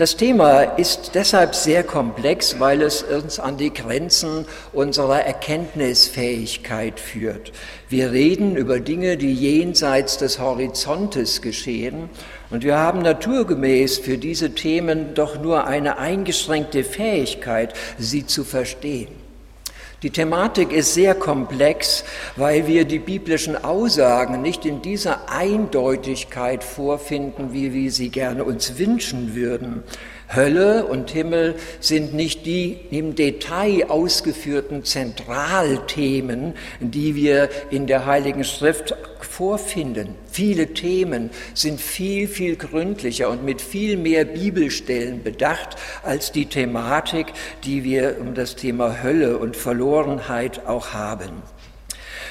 Das Thema ist deshalb sehr komplex, weil es uns an die Grenzen unserer Erkenntnisfähigkeit führt. Wir reden über Dinge, die jenseits des Horizontes geschehen und wir haben naturgemäß für diese Themen doch nur eine eingeschränkte Fähigkeit, sie zu verstehen. Die Thematik ist sehr komplex, weil wir die biblischen Aussagen nicht in dieser Eindeutigkeit vorfinden, wie wir sie gerne uns wünschen würden. Hölle und Himmel sind nicht die im Detail ausgeführten Zentralthemen, die wir in der Heiligen Schrift vorfinden. Viele Themen sind viel, viel gründlicher und mit viel mehr Bibelstellen bedacht als die Thematik, die wir um das Thema Hölle und Verlorenheit auch haben.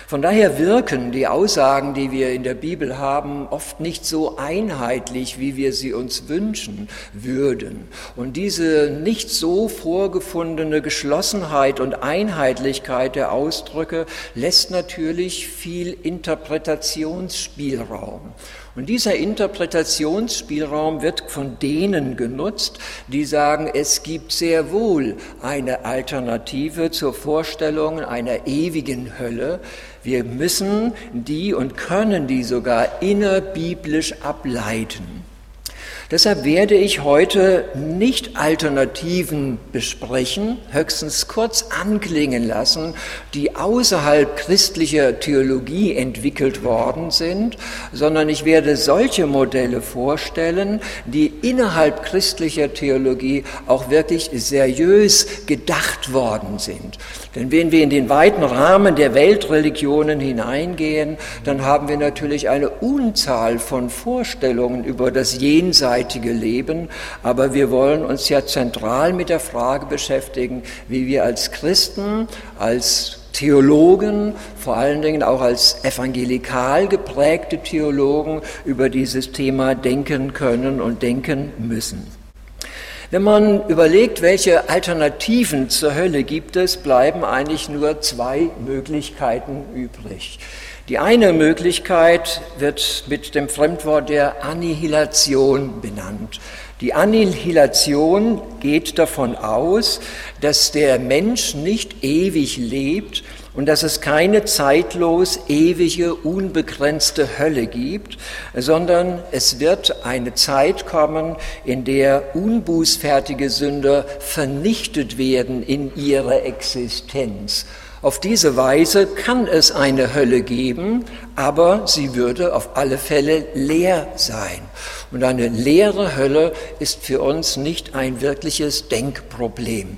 Von daher wirken die Aussagen, die wir in der Bibel haben, oft nicht so einheitlich, wie wir sie uns wünschen würden. Und diese nicht so vorgefundene Geschlossenheit und Einheitlichkeit der Ausdrücke lässt natürlich viel Interpretationsspielraum. Und dieser Interpretationsspielraum wird von denen genutzt, die sagen, es gibt sehr wohl eine Alternative zur Vorstellung einer ewigen Hölle. Wir müssen die und können die sogar innerbiblisch ableiten. Deshalb werde ich heute nicht Alternativen besprechen, höchstens kurz anklingen lassen, die außerhalb christlicher Theologie entwickelt worden sind, sondern ich werde solche Modelle vorstellen, die innerhalb christlicher Theologie auch wirklich seriös gedacht worden sind. Denn wenn wir in den weiten Rahmen der Weltreligionen hineingehen, dann haben wir natürlich eine Unzahl von Vorstellungen über das jenseitige Leben, aber wir wollen uns ja zentral mit der Frage beschäftigen, wie wir als Christen, als Theologen, vor allen Dingen auch als evangelikal geprägte Theologen über dieses Thema denken können und denken müssen. Wenn man überlegt, welche Alternativen zur Hölle gibt es, bleiben eigentlich nur zwei Möglichkeiten übrig. Die eine Möglichkeit wird mit dem Fremdwort der Annihilation benannt. Die Annihilation geht davon aus, dass der Mensch nicht ewig lebt, und dass es keine zeitlos ewige, unbegrenzte Hölle gibt, sondern es wird eine Zeit kommen, in der unbußfertige Sünder vernichtet werden in ihrer Existenz. Auf diese Weise kann es eine Hölle geben, aber sie würde auf alle Fälle leer sein. Und eine leere Hölle ist für uns nicht ein wirkliches Denkproblem.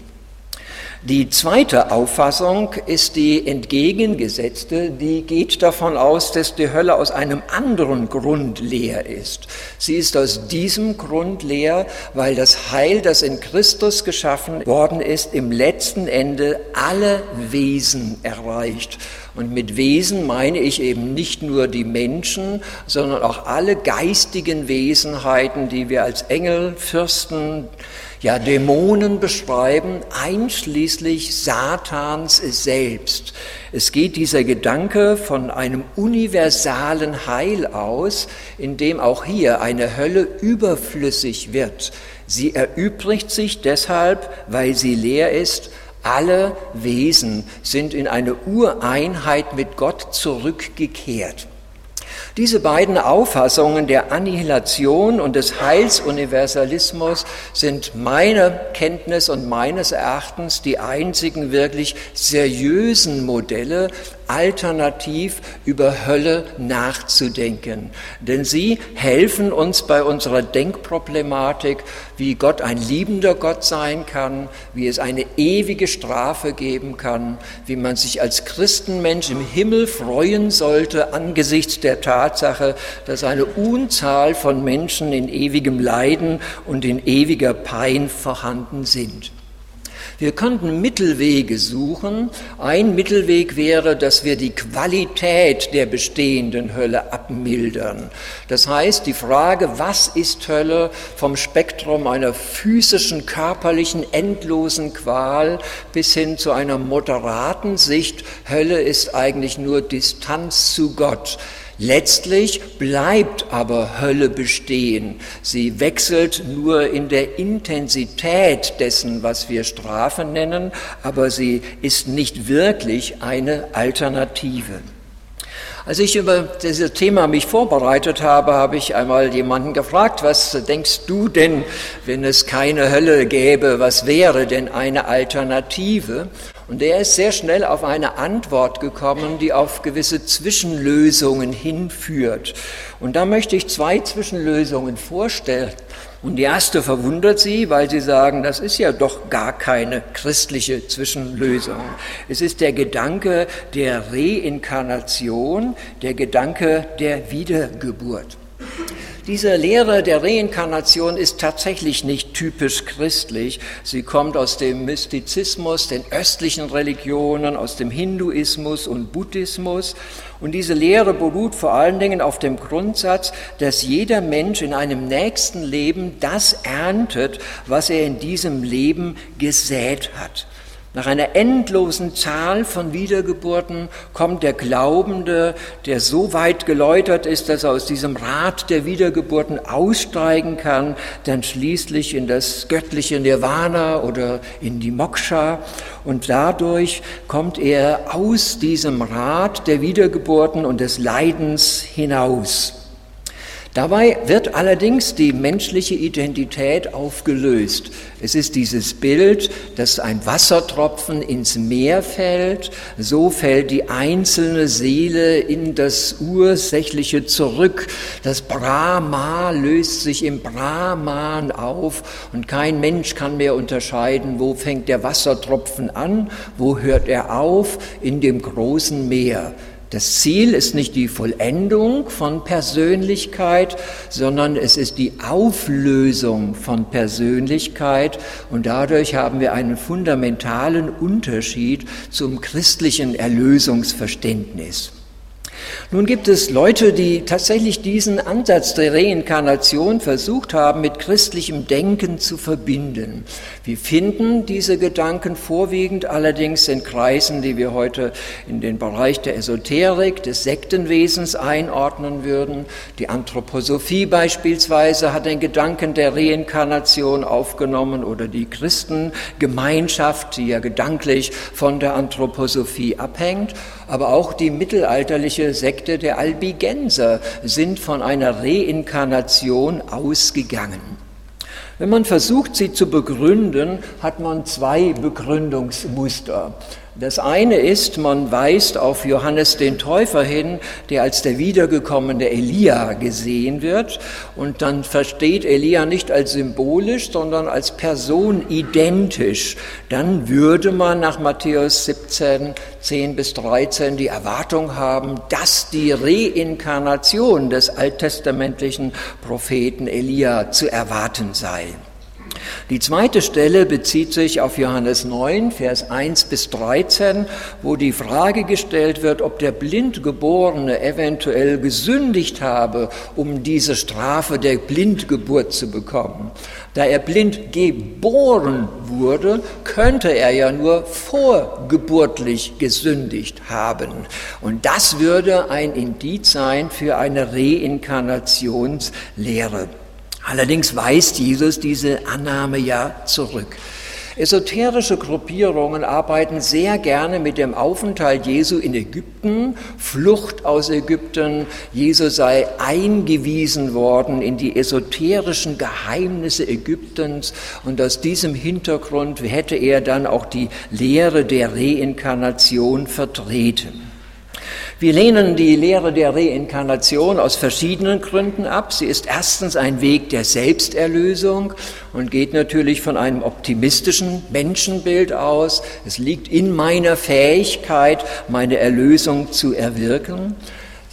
Die zweite Auffassung ist die entgegengesetzte, die geht davon aus, dass die Hölle aus einem anderen Grund leer ist. Sie ist aus diesem Grund leer, weil das Heil, das in Christus geschaffen worden ist, im letzten Ende alle Wesen erreicht. Und mit Wesen meine ich eben nicht nur die Menschen, sondern auch alle geistigen Wesenheiten, die wir als Engel, Fürsten, ja Dämonen beschreiben, einschließlich Satans selbst. Es geht dieser Gedanke von einem universalen Heil aus, in dem auch hier eine Hölle überflüssig wird. Sie erübrigt sich deshalb, weil sie leer ist. Alle Wesen sind in eine Ureinheit mit Gott zurückgekehrt. Diese beiden Auffassungen der Annihilation und des Heilsuniversalismus sind meiner Kenntnis und meines Erachtens die einzigen wirklich seriösen Modelle, alternativ über Hölle nachzudenken. Denn sie helfen uns bei unserer Denkproblematik, wie Gott ein liebender Gott sein kann, wie es eine ewige Strafe geben kann, wie man sich als Christenmensch im Himmel freuen sollte angesichts der Tatsache, dass eine Unzahl von Menschen in ewigem Leiden und in ewiger Pein vorhanden sind. Wir könnten Mittelwege suchen. Ein Mittelweg wäre, dass wir die Qualität der bestehenden Hölle abmildern. Das heißt, die Frage, was ist Hölle, vom Spektrum einer physischen, körperlichen, endlosen Qual bis hin zu einer moderaten Sicht, Hölle ist eigentlich nur Distanz zu Gott Letztlich bleibt aber Hölle bestehen. Sie wechselt nur in der Intensität dessen, was wir Strafe nennen, aber sie ist nicht wirklich eine Alternative. Als ich über dieses Thema mich vorbereitet habe, habe ich einmal jemanden gefragt, was denkst du denn, wenn es keine Hölle gäbe, was wäre denn eine Alternative? Und er ist sehr schnell auf eine Antwort gekommen, die auf gewisse Zwischenlösungen hinführt. Und da möchte ich zwei Zwischenlösungen vorstellen. Und die erste verwundert sie, weil sie sagen, das ist ja doch gar keine christliche Zwischenlösung. Es ist der Gedanke der Reinkarnation, der Gedanke der Wiedergeburt. Diese Lehre der Reinkarnation ist tatsächlich nicht typisch christlich. Sie kommt aus dem Mystizismus, den östlichen Religionen, aus dem Hinduismus und Buddhismus. Und diese Lehre beruht vor allen Dingen auf dem Grundsatz, dass jeder Mensch in einem nächsten Leben das erntet, was er in diesem Leben gesät hat. Nach einer endlosen Zahl von Wiedergeburten kommt der Glaubende, der so weit geläutert ist, dass er aus diesem Rad der Wiedergeburten aussteigen kann, dann schließlich in das göttliche Nirvana oder in die Moksha. Und dadurch kommt er aus diesem Rad der Wiedergeburten und des Leidens hinaus. Dabei wird allerdings die menschliche Identität aufgelöst. Es ist dieses Bild, dass ein Wassertropfen ins Meer fällt, so fällt die einzelne Seele in das Ursächliche zurück. Das Brahma löst sich im Brahman auf und kein Mensch kann mehr unterscheiden, wo fängt der Wassertropfen an, wo hört er auf, in dem großen Meer. Das Ziel ist nicht die Vollendung von Persönlichkeit, sondern es ist die Auflösung von Persönlichkeit und dadurch haben wir einen fundamentalen Unterschied zum christlichen Erlösungsverständnis. Nun gibt es Leute, die tatsächlich diesen Ansatz der Reinkarnation versucht haben, mit christlichem Denken zu verbinden. Wir finden diese Gedanken vorwiegend allerdings in Kreisen, die wir heute in den Bereich der Esoterik, des Sektenwesens einordnen würden. Die Anthroposophie beispielsweise hat den Gedanken der Reinkarnation aufgenommen oder die Christengemeinschaft, die ja gedanklich von der Anthroposophie abhängt. Aber auch die mittelalterliche Sekte der Albigenser sind von einer Reinkarnation ausgegangen. Wenn man versucht, sie zu begründen, hat man zwei Begründungsmuster. Das eine ist, man weist auf Johannes den Täufer hin, der als der wiedergekommene Elia gesehen wird. Und dann versteht Elia nicht als symbolisch, sondern als Person identisch. Dann würde man nach Matthäus 17, 10 bis 13 die Erwartung haben, dass die Reinkarnation des alttestamentlichen Propheten Elia zu erwarten sei. Die zweite Stelle bezieht sich auf Johannes 9, Vers 1 bis 13, wo die Frage gestellt wird, ob der Blindgeborene eventuell gesündigt habe, um diese Strafe der Blindgeburt zu bekommen. Da er blind geboren wurde, könnte er ja nur vorgeburtlich gesündigt haben. Und das würde ein Indiz sein für eine Reinkarnationslehre. Allerdings weist Jesus diese Annahme ja zurück. Esoterische Gruppierungen arbeiten sehr gerne mit dem Aufenthalt Jesu in Ägypten, Flucht aus Ägypten. Jesus sei eingewiesen worden in die esoterischen Geheimnisse Ägyptens und aus diesem Hintergrund hätte er dann auch die Lehre der Reinkarnation vertreten. Wir lehnen die Lehre der Reinkarnation aus verschiedenen Gründen ab. Sie ist erstens ein Weg der Selbsterlösung und geht natürlich von einem optimistischen Menschenbild aus. Es liegt in meiner Fähigkeit, meine Erlösung zu erwirken.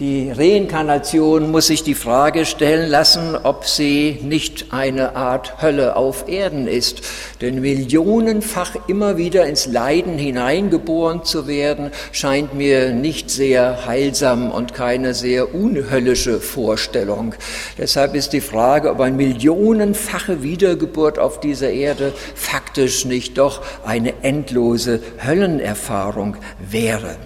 Die Reinkarnation muss sich die Frage stellen lassen, ob sie nicht eine Art Hölle auf Erden ist. Denn millionenfach immer wieder ins Leiden hineingeboren zu werden, scheint mir nicht sehr heilsam und keine sehr unhöllische Vorstellung. Deshalb ist die Frage, ob eine millionenfache Wiedergeburt auf dieser Erde faktisch nicht doch eine endlose Höllenerfahrung wäre.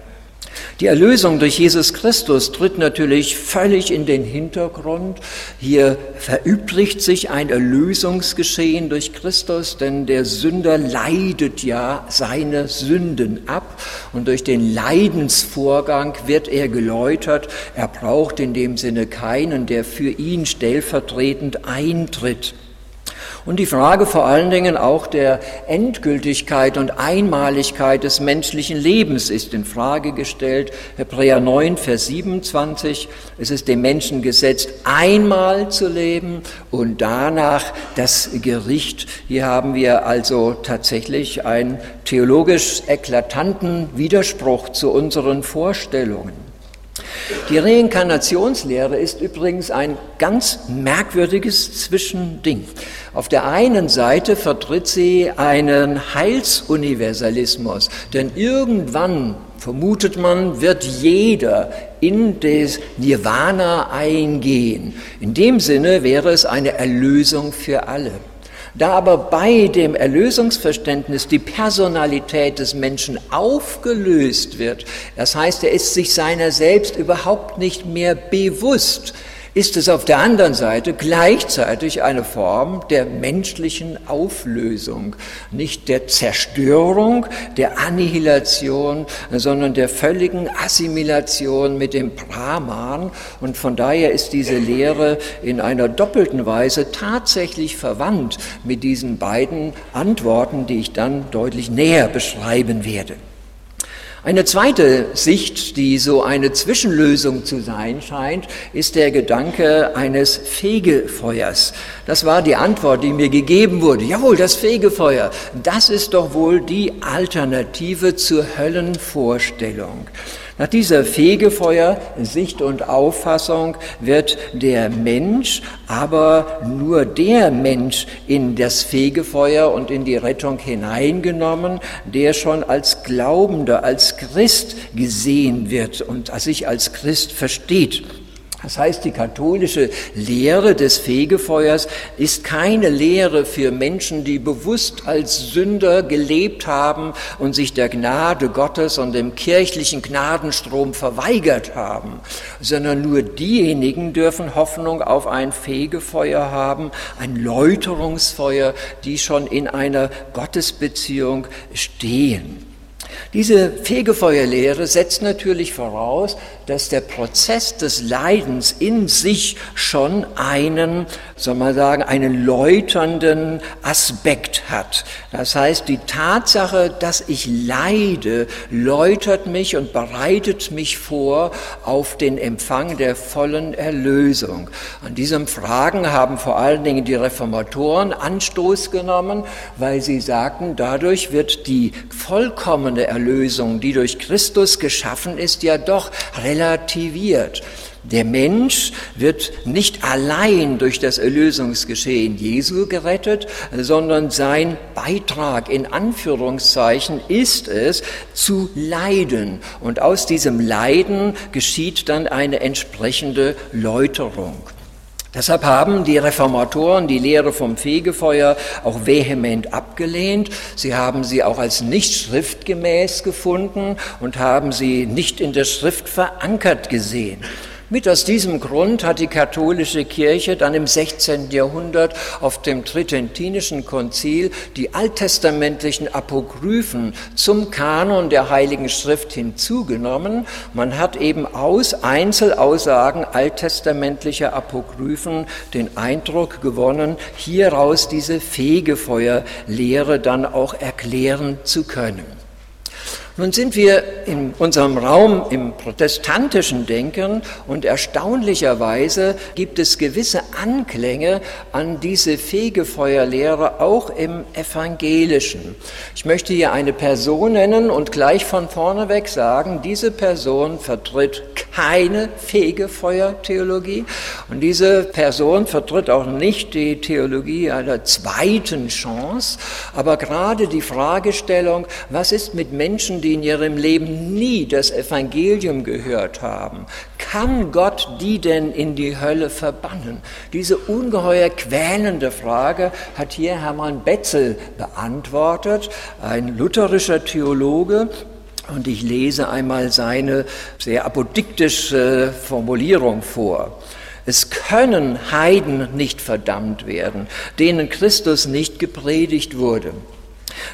Die Erlösung durch Jesus Christus tritt natürlich völlig in den Hintergrund. Hier verübrigt sich ein Erlösungsgeschehen durch Christus, denn der Sünder leidet ja seine Sünden ab und durch den Leidensvorgang wird er geläutert. Er braucht in dem Sinne keinen, der für ihn stellvertretend eintritt. Und die Frage vor allen Dingen auch der Endgültigkeit und Einmaligkeit des menschlichen Lebens ist in Frage gestellt. Hebräer 9, Vers 27. Es ist dem Menschen gesetzt, einmal zu leben und danach das Gericht. Hier haben wir also tatsächlich einen theologisch eklatanten Widerspruch zu unseren Vorstellungen. Die Reinkarnationslehre ist übrigens ein ganz merkwürdiges Zwischending. Auf der einen Seite vertritt sie einen Heilsuniversalismus, denn irgendwann vermutet man, wird jeder in das Nirvana eingehen. In dem Sinne wäre es eine Erlösung für alle. Da aber bei dem Erlösungsverständnis die Personalität des Menschen aufgelöst wird, das heißt, er ist sich seiner selbst überhaupt nicht mehr bewusst, ist es auf der anderen Seite gleichzeitig eine Form der menschlichen Auflösung, nicht der Zerstörung, der Annihilation, sondern der völligen Assimilation mit dem Brahman. Und von daher ist diese Lehre in einer doppelten Weise tatsächlich verwandt mit diesen beiden Antworten, die ich dann deutlich näher beschreiben werde. Eine zweite Sicht, die so eine Zwischenlösung zu sein scheint, ist der Gedanke eines Fegefeuers. Das war die Antwort, die mir gegeben wurde. Jawohl, das Fegefeuer, das ist doch wohl die Alternative zur Höllenvorstellung. Nach dieser Fegefeuer-Sicht und Auffassung wird der Mensch, aber nur der Mensch in das Fegefeuer und in die Rettung hineingenommen, der schon als Glaubender, als Christ gesehen wird und sich als Christ versteht. Das heißt, die katholische Lehre des Fegefeuers ist keine Lehre für Menschen, die bewusst als Sünder gelebt haben und sich der Gnade Gottes und dem kirchlichen Gnadenstrom verweigert haben, sondern nur diejenigen dürfen Hoffnung auf ein Fegefeuer haben, ein Läuterungsfeuer, die schon in einer Gottesbeziehung stehen. Diese Fegefeuerlehre setzt natürlich voraus, dass der Prozess des Leidens in sich schon einen, soll man sagen, einen läuternden Aspekt hat. Das heißt, die Tatsache, dass ich leide, läutert mich und bereitet mich vor auf den Empfang der vollen Erlösung. An diesem Fragen haben vor allen Dingen die Reformatoren Anstoß genommen, weil sie sagten, dadurch wird die vollkommene Erlösung, die durch Christus geschaffen ist, ja doch relativiert. Der Mensch wird nicht allein durch das Erlösungsgeschehen Jesu gerettet, sondern sein Beitrag in Anführungszeichen ist es, zu leiden. Und aus diesem Leiden geschieht dann eine entsprechende Läuterung. Deshalb haben die Reformatoren die Lehre vom Fegefeuer auch vehement abgelehnt. Sie haben sie auch als nicht schriftgemäß gefunden und haben sie nicht in der Schrift verankert gesehen. Mit aus diesem Grund hat die katholische Kirche dann im 16. Jahrhundert auf dem Tridentinischen Konzil die alttestamentlichen Apokryphen zum Kanon der Heiligen Schrift hinzugenommen. Man hat eben aus Einzelaussagen alttestamentlicher Apokryphen den Eindruck gewonnen, hieraus diese Fegefeuerlehre dann auch erklären zu können. Nun sind wir in unserem Raum im protestantischen Denken und erstaunlicherweise gibt es gewisse Anklänge an diese Fegefeuerlehre auch im evangelischen. Ich möchte hier eine Person nennen und gleich von vorne weg sagen, diese Person vertritt keine Fegefeuertheologie und diese Person vertritt auch nicht die Theologie einer zweiten Chance, aber gerade die Fragestellung, was ist mit Menschen, die in ihrem Leben nie das Evangelium gehört haben, kann Gott die denn in die Hölle verbannen? Diese ungeheuer quälende Frage hat hier Hermann Betzel beantwortet, ein lutherischer Theologe, Und ich lese einmal seine sehr apodiktische Formulierung vor. Es können Heiden nicht verdammt werden, denen Christus nicht gepredigt wurde.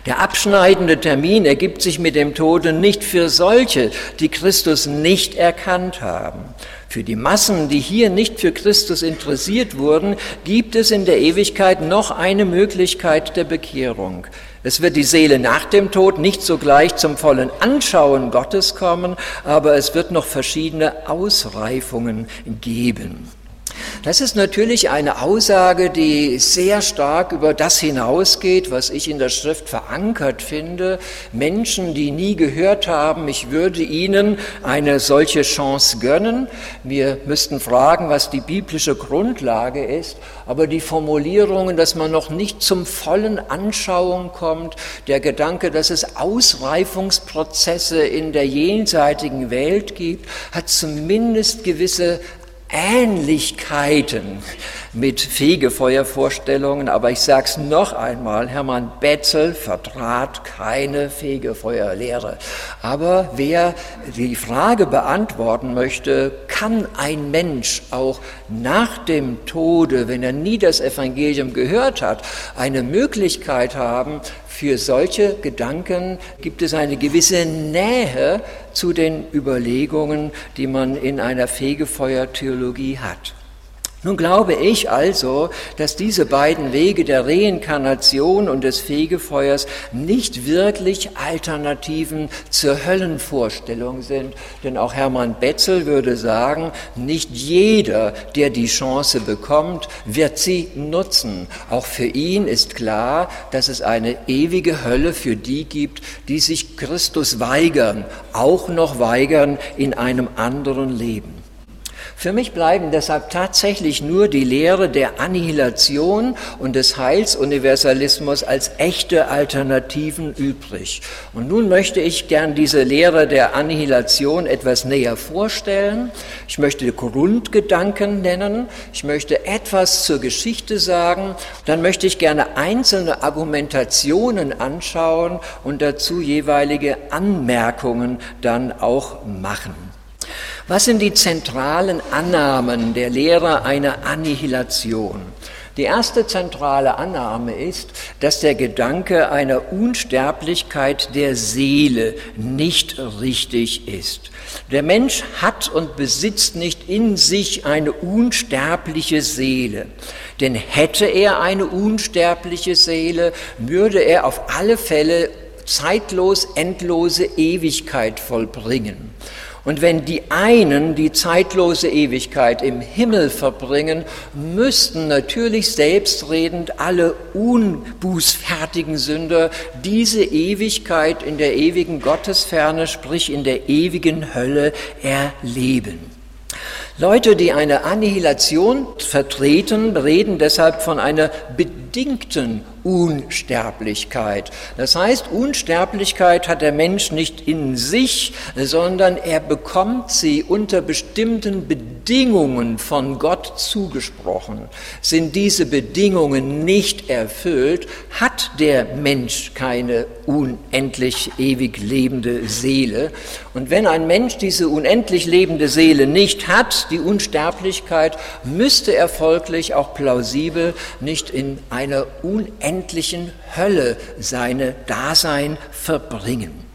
Der abschneidende Termin ergibt sich mit dem Tode nicht für solche, die Christus nicht erkannt haben. Für die Massen, die hier nicht für Christus interessiert wurden, gibt es in der Ewigkeit noch eine Möglichkeit der Bekehrung. Es wird die Seele nach dem Tod nicht sogleich zum vollen Anschauen Gottes kommen, aber es wird noch verschiedene Ausreifungen geben. Das ist natürlich eine Aussage, die sehr stark über das hinausgeht, was ich in der Schrift verankert finde. Menschen, die nie gehört haben, ich würde ihnen eine solche Chance gönnen. Wir müssten fragen, was die biblische Grundlage ist, aber die Formulierungen, dass man noch nicht zum vollen Anschauung kommt, der Gedanke, dass es Ausreifungsprozesse in der jenseitigen Welt gibt, hat zumindest gewisse Ähnlichkeiten mit Fegefeuervorstellungen, aber ich sage es noch einmal, Hermann Betzel vertrat keine Fegefeuerlehre. Aber wer die Frage beantworten möchte, kann ein Mensch auch nach dem Tode, wenn er nie das Evangelium gehört hat, eine Möglichkeit haben, für solche Gedanken gibt es eine gewisse Nähe zu den Überlegungen, die man in einer Fegefeuertheologie hat. Nun glaube ich also, dass diese beiden Wege der Reinkarnation und des Fegefeuers nicht wirklich Alternativen zur Höllenvorstellung sind. Denn auch Hermann Betzel würde sagen, nicht jeder, der die Chance bekommt, wird sie nutzen. Auch für ihn ist klar, dass es eine ewige Hölle für die gibt, die sich Christus weigern, auch noch weigern in einem anderen Leben. Für mich bleiben deshalb tatsächlich nur die Lehre der Annihilation und des Heilsuniversalismus als echte Alternativen übrig. Und nun möchte ich gern diese Lehre der Annihilation etwas näher vorstellen. Ich möchte Grundgedanken nennen. Ich möchte etwas zur Geschichte sagen. Dann möchte ich gerne einzelne Argumentationen anschauen und dazu jeweilige Anmerkungen dann auch machen. Was sind die zentralen Annahmen der Lehre einer Annihilation? Die erste zentrale Annahme ist, dass der Gedanke einer Unsterblichkeit der Seele nicht richtig ist. Der Mensch hat und besitzt nicht in sich eine unsterbliche Seele. Denn hätte er eine unsterbliche Seele, würde er auf alle Fälle zeitlos endlose Ewigkeit vollbringen. Und wenn die einen die zeitlose Ewigkeit im Himmel verbringen, müssten natürlich selbstredend alle unbußfertigen Sünder diese Ewigkeit in der ewigen Gottesferne, sprich in der ewigen Hölle, erleben. Leute, die eine Annihilation vertreten, reden deshalb von einer bedingten Unsterblichkeit. Das heißt, Unsterblichkeit hat der Mensch nicht in sich, sondern er bekommt sie unter bestimmten Bedingungen von Gott zugesprochen. Sind diese Bedingungen nicht erfüllt, hat der Mensch keine unendlich ewig lebende Seele. Und wenn ein Mensch diese unendlich lebende Seele nicht hat, die Unsterblichkeit, müsste er folglich auch plausibel nicht in einer unendlichen unendlichen Hölle seine Dasein verbringen.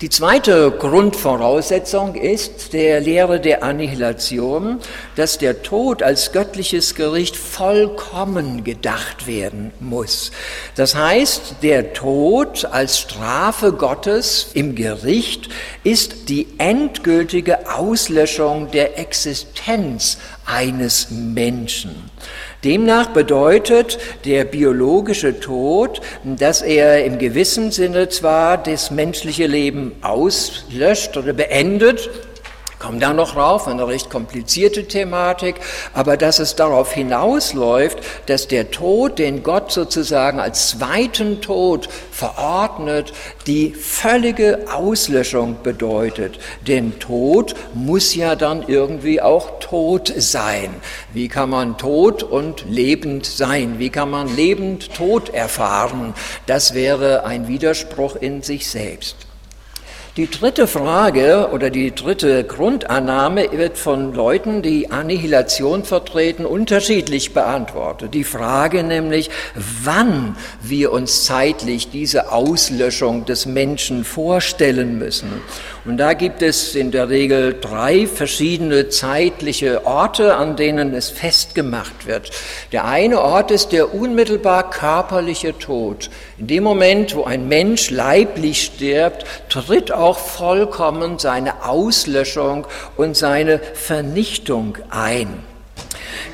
Die zweite Grundvoraussetzung ist der Lehre der Annihilation, dass der Tod als göttliches Gericht vollkommen gedacht werden muss. Das heißt, der Tod als Strafe Gottes im Gericht ist die endgültige Auslöschung der Existenz eines Menschen. Demnach bedeutet der biologische Tod, dass er im gewissen Sinne zwar das menschliche Leben auslöscht oder beendet, Kommen da noch rauf, eine recht komplizierte Thematik, aber dass es darauf hinausläuft, dass der Tod, den Gott sozusagen als zweiten Tod verordnet, die völlige Auslöschung bedeutet. Denn Tod muss ja dann irgendwie auch tot sein. Wie kann man tot und lebend sein? Wie kann man lebend Tod erfahren? Das wäre ein Widerspruch in sich selbst. Die dritte Frage oder die dritte Grundannahme wird von Leuten, die Annihilation vertreten, unterschiedlich beantwortet. Die Frage nämlich, wann wir uns zeitlich diese Auslöschung des Menschen vorstellen müssen. Und da gibt es in der Regel drei verschiedene zeitliche Orte, an denen es festgemacht wird. Der eine Ort ist der unmittelbar körperliche Tod. In dem Moment, wo ein Mensch leiblich stirbt, tritt auch vollkommen seine Auslöschung und seine Vernichtung ein.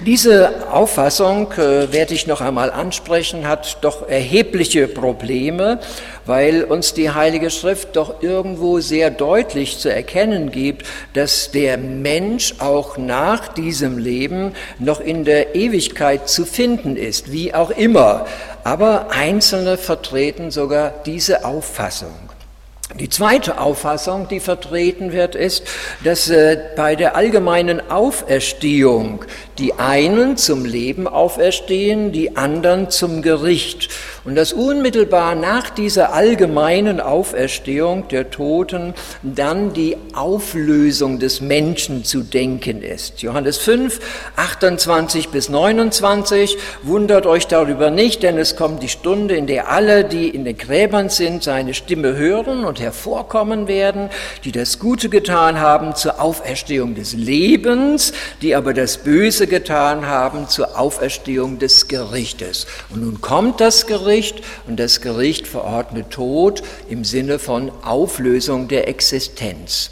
Diese Auffassung, äh, werde ich noch einmal ansprechen, hat doch erhebliche Probleme, weil uns die Heilige Schrift doch irgendwo sehr deutlich zu erkennen gibt, dass der Mensch auch nach diesem Leben noch in der Ewigkeit zu finden ist, wie auch immer. Aber Einzelne vertreten sogar diese Auffassung. Die zweite Auffassung, die vertreten wird, ist, dass äh, bei der allgemeinen Auferstehung die einen zum Leben auferstehen, die anderen zum Gericht. Und dass unmittelbar nach dieser allgemeinen Auferstehung der Toten dann die Auflösung des Menschen zu denken ist. Johannes 5, 28 bis 29, wundert euch darüber nicht, denn es kommt die Stunde, in der alle, die in den Gräbern sind, seine Stimme hören und hervorkommen werden, die das Gute getan haben zur Auferstehung des Lebens, die aber das Böse getan haben zur Auferstehung des Gerichtes. Und nun kommt das Gericht und das Gericht verordnet Tod im Sinne von Auflösung der Existenz.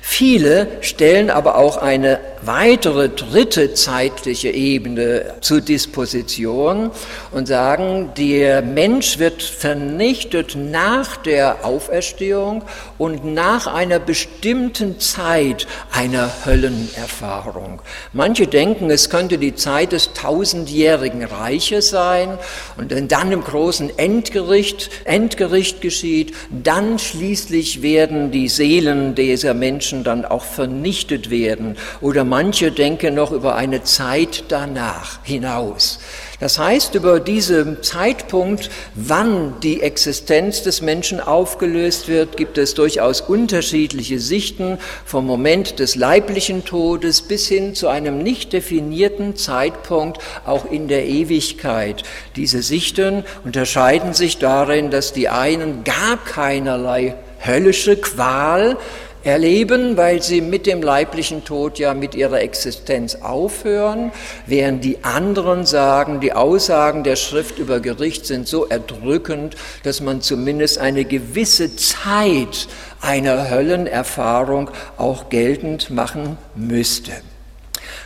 Viele stellen aber auch eine weitere dritte zeitliche Ebene zur Disposition und sagen, der Mensch wird vernichtet nach der Auferstehung und nach einer bestimmten Zeit einer Höllenerfahrung. Manche denken, es könnte die Zeit des tausendjährigen Reiches sein und wenn dann im großen Endgericht, Endgericht geschieht, dann schließlich werden die Seelen dieser Menschen dann auch vernichtet werden oder manche denken noch über eine Zeit danach hinaus. Das heißt, über diesen Zeitpunkt, wann die Existenz des Menschen aufgelöst wird, gibt es durchaus unterschiedliche Sichten vom Moment des leiblichen Todes bis hin zu einem nicht definierten Zeitpunkt auch in der Ewigkeit. Diese Sichten unterscheiden sich darin, dass die einen gar keinerlei höllische Qual erleben, weil sie mit dem leiblichen Tod ja mit ihrer Existenz aufhören, während die anderen sagen, die Aussagen der Schrift über Gericht sind so erdrückend, dass man zumindest eine gewisse Zeit einer Höllenerfahrung auch geltend machen müsste.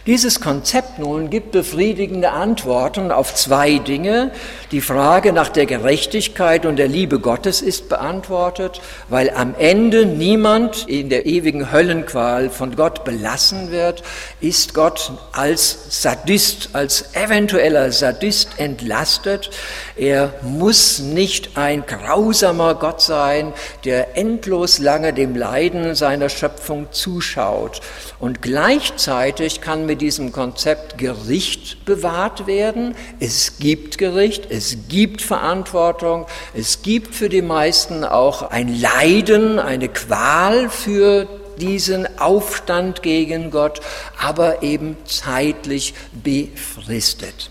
Dieses Konzept nun gibt befriedigende Antworten auf zwei Dinge. Die Frage nach der Gerechtigkeit und der Liebe Gottes ist beantwortet, weil am Ende niemand in der ewigen Höllenqual von Gott belassen wird, ist Gott als Sadist, als eventueller Sadist entlastet. Er muss nicht ein grausamer Gott sein, der endlos lange dem Leiden seiner Schöpfung zuschaut. Und gleichzeitig kann mit diesem Konzept Gericht bewahrt werden. Es gibt Gericht, es gibt Verantwortung, es gibt für die meisten auch ein Leiden, eine Qual für diesen Aufstand gegen Gott, aber eben zeitlich befristet.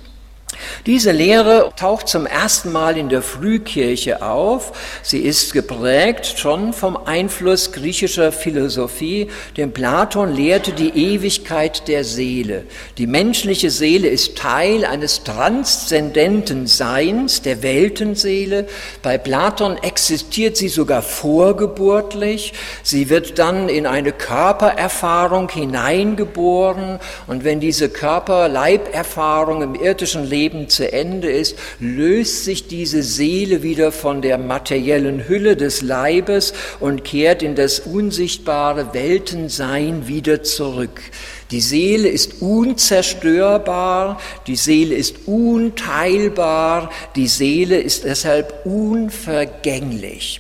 Diese Lehre taucht zum ersten Mal in der Frühkirche auf. Sie ist geprägt schon vom Einfluss griechischer Philosophie, denn Platon lehrte die Ewigkeit der Seele. Die menschliche Seele ist Teil eines transzendenten Seins, der Weltenseele. Bei Platon existiert sie sogar vorgeburtlich. Sie wird dann in eine Körpererfahrung hineingeboren und wenn diese Körper-Leiberfahrung im irdischen Leben Leben zu Ende ist, löst sich diese Seele wieder von der materiellen Hülle des Leibes und kehrt in das unsichtbare Weltensein wieder zurück. Die Seele ist unzerstörbar, die Seele ist unteilbar, die Seele ist deshalb unvergänglich.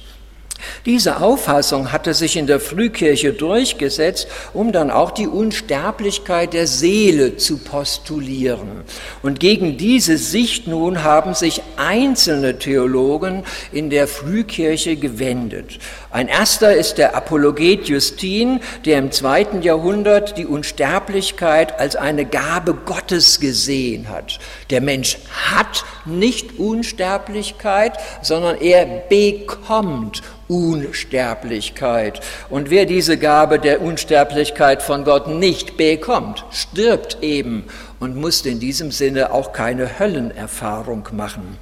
Diese Auffassung hatte sich in der Frühkirche durchgesetzt, um dann auch die Unsterblichkeit der Seele zu postulieren. Und gegen diese Sicht nun haben sich einzelne Theologen in der Frühkirche gewendet. Ein erster ist der Apologet Justin, der im zweiten Jahrhundert die Unsterblichkeit als eine Gabe Gottes gesehen hat. Der Mensch hat nicht Unsterblichkeit, sondern er bekommt Unsterblichkeit. Und wer diese Gabe der Unsterblichkeit von Gott nicht bekommt, stirbt eben und muss in diesem Sinne auch keine Höllenerfahrung machen.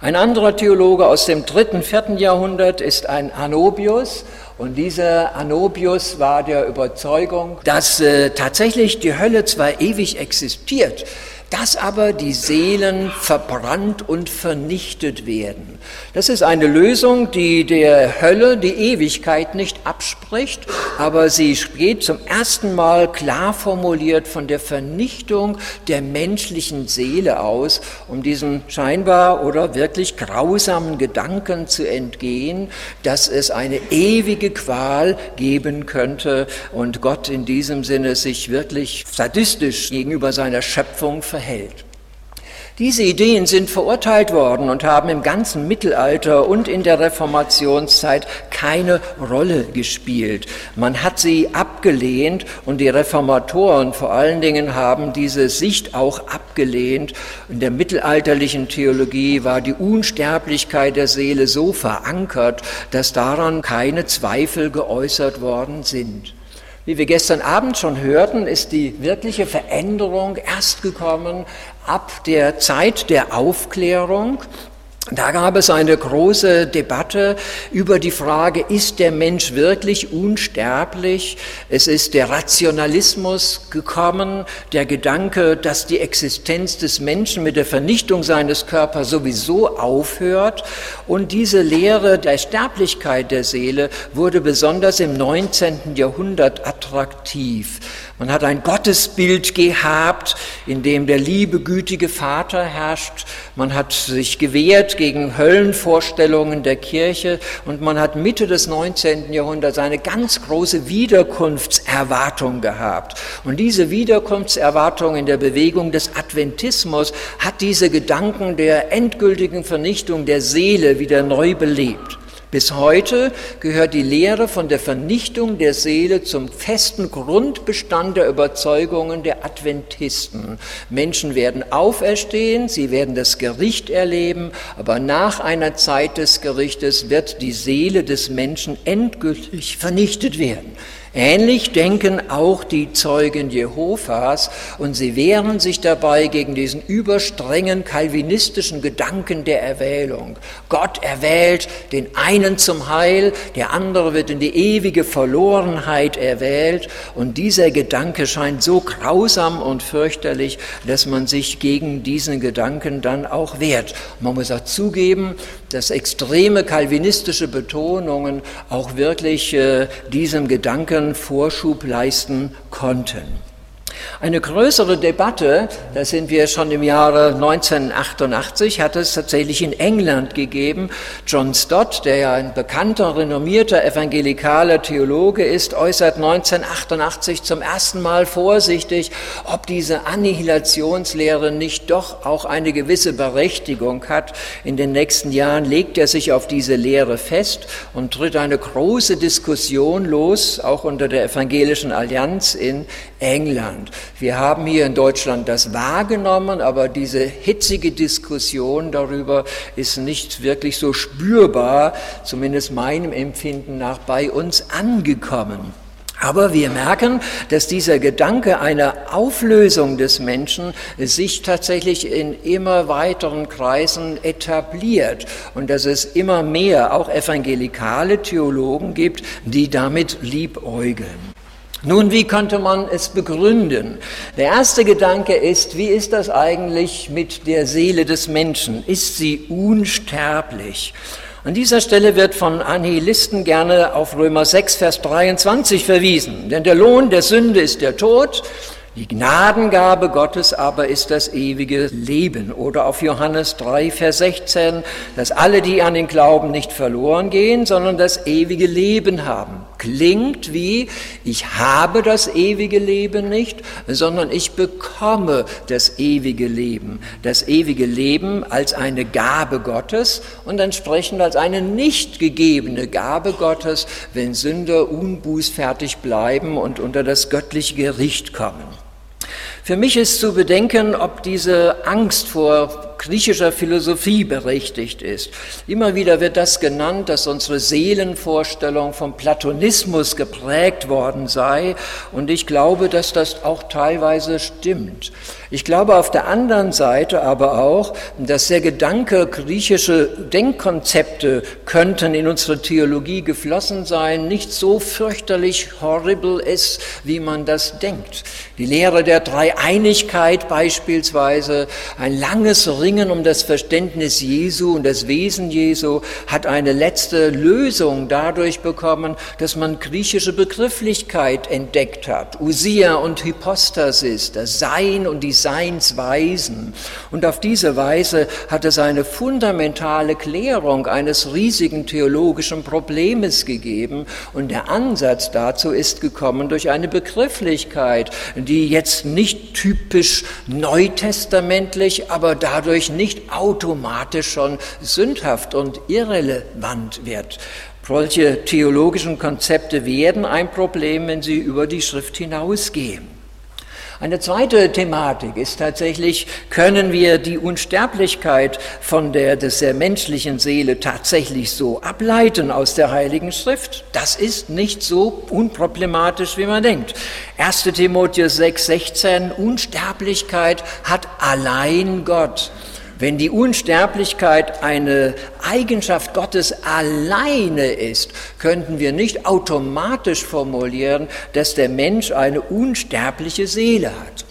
Ein anderer Theologe aus dem dritten, vierten Jahrhundert ist ein Anobius. Und dieser Anobius war der Überzeugung, dass äh, tatsächlich die Hölle zwar ewig existiert, dass aber die Seelen verbrannt und vernichtet werden. Das ist eine Lösung, die der Hölle die Ewigkeit nicht abspricht, aber sie geht zum ersten Mal klar formuliert von der Vernichtung der menschlichen Seele aus, um diesen scheinbar oder wirklich grausamen Gedanken zu entgehen, dass es eine ewige Qual geben könnte und Gott in diesem Sinne sich wirklich sadistisch gegenüber seiner Schöpfung verhält verhält. Diese Ideen sind verurteilt worden und haben im ganzen Mittelalter und in der Reformationszeit keine Rolle gespielt. Man hat sie abgelehnt und die Reformatoren vor allen Dingen haben diese Sicht auch abgelehnt. In der mittelalterlichen Theologie war die Unsterblichkeit der Seele so verankert, dass daran keine Zweifel geäußert worden sind. Wie wir gestern Abend schon hörten, ist die wirkliche Veränderung erst gekommen ab der Zeit der Aufklärung da gab es eine große Debatte über die Frage, ist der Mensch wirklich unsterblich? Es ist der Rationalismus gekommen, der Gedanke, dass die Existenz des Menschen mit der Vernichtung seines Körpers sowieso aufhört. Und diese Lehre der Sterblichkeit der Seele wurde besonders im 19. Jahrhundert attraktiv. Man hat ein Gottesbild gehabt, in dem der liebe, gütige Vater herrscht. Man hat sich gewehrt gegen Höllenvorstellungen der Kirche und man hat Mitte des 19. Jahrhunderts eine ganz große Wiederkunftserwartung gehabt. Und diese Wiederkunftserwartung in der Bewegung des Adventismus hat diese Gedanken der endgültigen Vernichtung der Seele wieder neu belebt. Bis heute gehört die Lehre von der Vernichtung der Seele zum festen Grundbestand der Überzeugungen der Adventisten. Menschen werden auferstehen, sie werden das Gericht erleben, aber nach einer Zeit des Gerichtes wird die Seele des Menschen endgültig vernichtet werden. Ähnlich denken auch die Zeugen Jehovas und sie wehren sich dabei gegen diesen überstrengen kalvinistischen Gedanken der Erwählung. Gott erwählt den einen zum Heil, der andere wird in die ewige Verlorenheit erwählt und dieser Gedanke scheint so grausam und fürchterlich, dass man sich gegen diesen Gedanken dann auch wehrt. Man muss auch zugeben, dass extreme kalvinistische Betonungen auch wirklich äh, diesem Gedanken Vorschub leisten konnten. Eine größere Debatte, da sind wir schon im Jahre 1988, hat es tatsächlich in England gegeben. John Stott, der ja ein bekannter, renommierter evangelikaler Theologe ist, äußert 1988 zum ersten Mal vorsichtig, ob diese Annihilationslehre nicht doch auch eine gewisse Berechtigung hat. In den nächsten Jahren legt er sich auf diese Lehre fest und tritt eine große Diskussion los, auch unter der Evangelischen Allianz in England. Wir haben hier in Deutschland das wahrgenommen, aber diese hitzige Diskussion darüber ist nicht wirklich so spürbar, zumindest meinem Empfinden nach, bei uns angekommen. Aber wir merken, dass dieser Gedanke einer Auflösung des Menschen sich tatsächlich in immer weiteren Kreisen etabliert und dass es immer mehr auch evangelikale Theologen gibt, die damit liebäugeln. Nun, wie könnte man es begründen? Der erste Gedanke ist, wie ist das eigentlich mit der Seele des Menschen? Ist sie unsterblich? An dieser Stelle wird von Annihilisten gerne auf Römer 6, Vers 23 verwiesen. Denn der Lohn der Sünde ist der Tod. Die Gnadengabe Gottes aber ist das ewige Leben. Oder auf Johannes 3, Vers 16, dass alle, die an den Glauben nicht verloren gehen, sondern das ewige Leben haben. Klingt wie, ich habe das ewige Leben nicht, sondern ich bekomme das ewige Leben. Das ewige Leben als eine Gabe Gottes und entsprechend als eine nicht gegebene Gabe Gottes, wenn Sünder unbußfertig bleiben und unter das göttliche Gericht kommen. Für mich ist zu bedenken, ob diese Angst vor griechischer Philosophie berechtigt ist. Immer wieder wird das genannt, dass unsere Seelenvorstellung vom Platonismus geprägt worden sei. Und ich glaube, dass das auch teilweise stimmt. Ich glaube auf der anderen Seite aber auch, dass der Gedanke, griechische Denkkonzepte könnten in unsere Theologie geflossen sein, nicht so fürchterlich horrible ist, wie man das denkt. Die Lehre der Dreieinigkeit beispielsweise, ein langes Ringen um das Verständnis Jesu und das Wesen Jesu hat eine letzte Lösung dadurch bekommen, dass man griechische Begrifflichkeit entdeckt hat. Usia und Hypostasis, das Sein und die Seinsweisen. Und auf diese Weise hat es eine fundamentale Klärung eines riesigen theologischen Problems gegeben. Und der Ansatz dazu ist gekommen durch eine Begrifflichkeit, die jetzt nicht typisch neutestamentlich, aber dadurch nicht automatisch schon sündhaft und irrelevant wird. Solche theologischen Konzepte werden ein Problem, wenn sie über die Schrift hinausgehen. Eine zweite Thematik ist tatsächlich, können wir die Unsterblichkeit von der, des der menschlichen Seele tatsächlich so ableiten aus der Heiligen Schrift? Das ist nicht so unproblematisch, wie man denkt. 1 Timotheus 6, 16, Unsterblichkeit hat allein Gott. Wenn die Unsterblichkeit eine Eigenschaft Gottes alleine ist, könnten wir nicht automatisch formulieren, dass der Mensch eine unsterbliche Seele hat.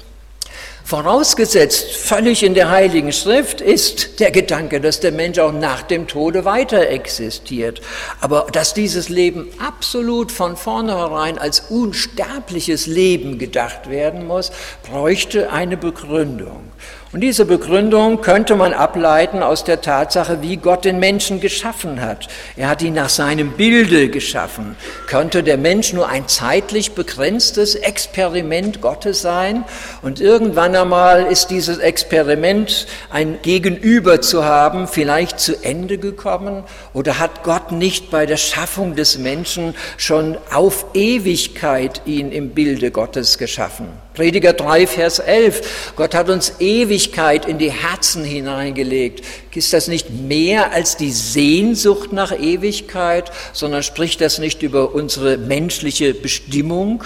Vorausgesetzt, völlig in der Heiligen Schrift ist der Gedanke, dass der Mensch auch nach dem Tode weiter existiert. Aber dass dieses Leben absolut von vornherein als unsterbliches Leben gedacht werden muss, bräuchte eine Begründung. Und diese Begründung könnte man ableiten aus der Tatsache, wie Gott den Menschen geschaffen hat. Er hat ihn nach seinem Bilde geschaffen. Könnte der Mensch nur ein zeitlich begrenztes Experiment Gottes sein? Und irgendwann einmal ist dieses Experiment, ein Gegenüber zu haben, vielleicht zu Ende gekommen? Oder hat Gott nicht bei der Schaffung des Menschen schon auf Ewigkeit ihn im Bilde Gottes geschaffen? Prediger 3, Vers 11. Gott hat uns Ewigkeit in die Herzen hineingelegt. Ist das nicht mehr als die Sehnsucht nach Ewigkeit, sondern spricht das nicht über unsere menschliche Bestimmung?